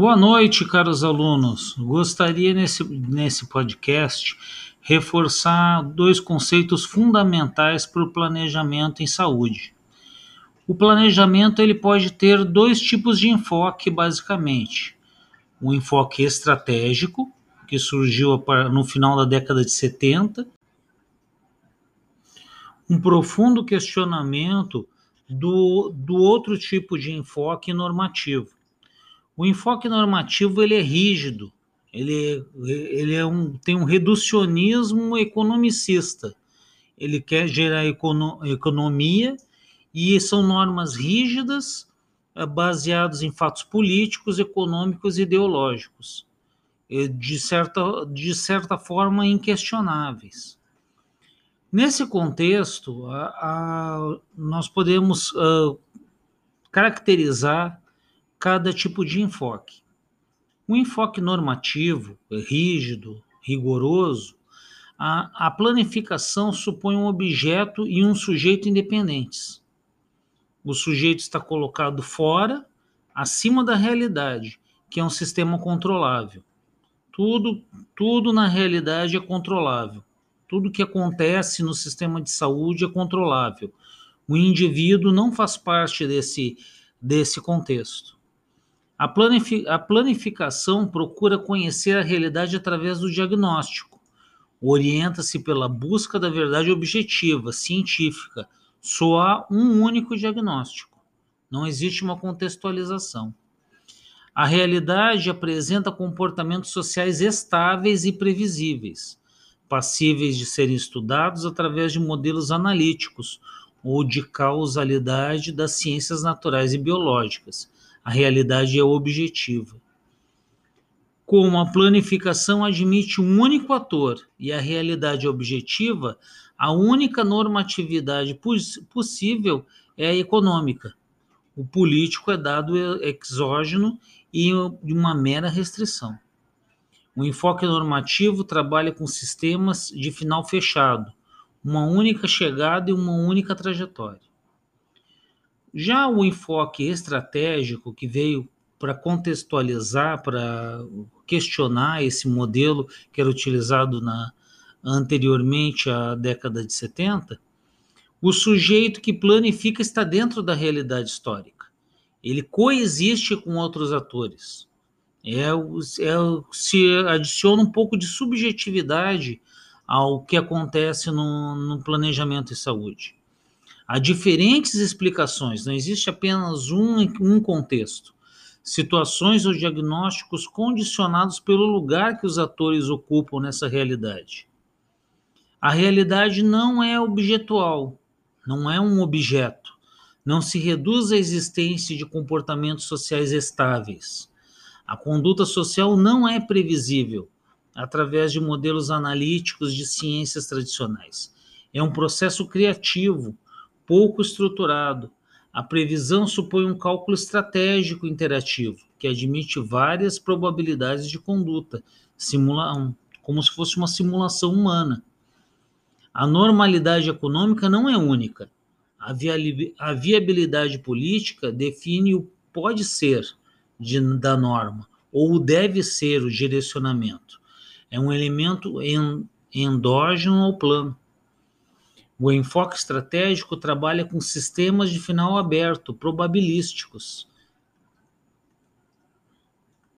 Boa noite, caros alunos. Gostaria nesse, nesse podcast reforçar dois conceitos fundamentais para o planejamento em saúde. O planejamento ele pode ter dois tipos de enfoque, basicamente. O enfoque estratégico, que surgiu no final da década de 70, um profundo questionamento do, do outro tipo de enfoque normativo. O enfoque normativo ele é rígido, ele, ele é um, tem um reducionismo economicista. Ele quer gerar econo, economia e são normas rígidas eh, baseadas em fatos políticos, econômicos e ideológicos, de certa, de certa forma inquestionáveis. Nesse contexto, a, a, nós podemos uh, caracterizar cada tipo de enfoque. O enfoque normativo, rígido, rigoroso, a, a planificação supõe um objeto e um sujeito independentes. O sujeito está colocado fora, acima da realidade, que é um sistema controlável. Tudo, tudo na realidade é controlável tudo que acontece no sistema de saúde é controlável. O indivíduo não faz parte desse, desse contexto. A, planifi a planificação procura conhecer a realidade através do diagnóstico. Orienta-se pela busca da verdade objetiva, científica. Só há um único diagnóstico. Não existe uma contextualização. A realidade apresenta comportamentos sociais estáveis e previsíveis passíveis de serem estudados através de modelos analíticos ou de causalidade das ciências naturais e biológicas. A realidade é objetiva. Como a planificação admite um único ator e a realidade objetiva, a única normatividade possível é a econômica. O político é dado exógeno e uma mera restrição. O enfoque normativo trabalha com sistemas de final fechado, uma única chegada e uma única trajetória. Já o enfoque estratégico, que veio para contextualizar, para questionar esse modelo que era utilizado na, anteriormente à década de 70, o sujeito que planifica está dentro da realidade histórica. Ele coexiste com outros atores. É, é, se adiciona um pouco de subjetividade ao que acontece no, no planejamento de saúde. Há diferentes explicações, não existe apenas um, um contexto. Situações ou diagnósticos condicionados pelo lugar que os atores ocupam nessa realidade. A realidade não é objetual, não é um objeto. Não se reduz à existência de comportamentos sociais estáveis a conduta social não é previsível através de modelos analíticos de ciências tradicionais. É um processo criativo, pouco estruturado. A previsão supõe um cálculo estratégico interativo, que admite várias probabilidades de conduta, simula como se fosse uma simulação humana. A normalidade econômica não é única. A viabilidade política define o pode ser de, da norma, ou deve ser o direcionamento. É um elemento en, endógeno ao plano. O enfoque estratégico trabalha com sistemas de final aberto, probabilísticos.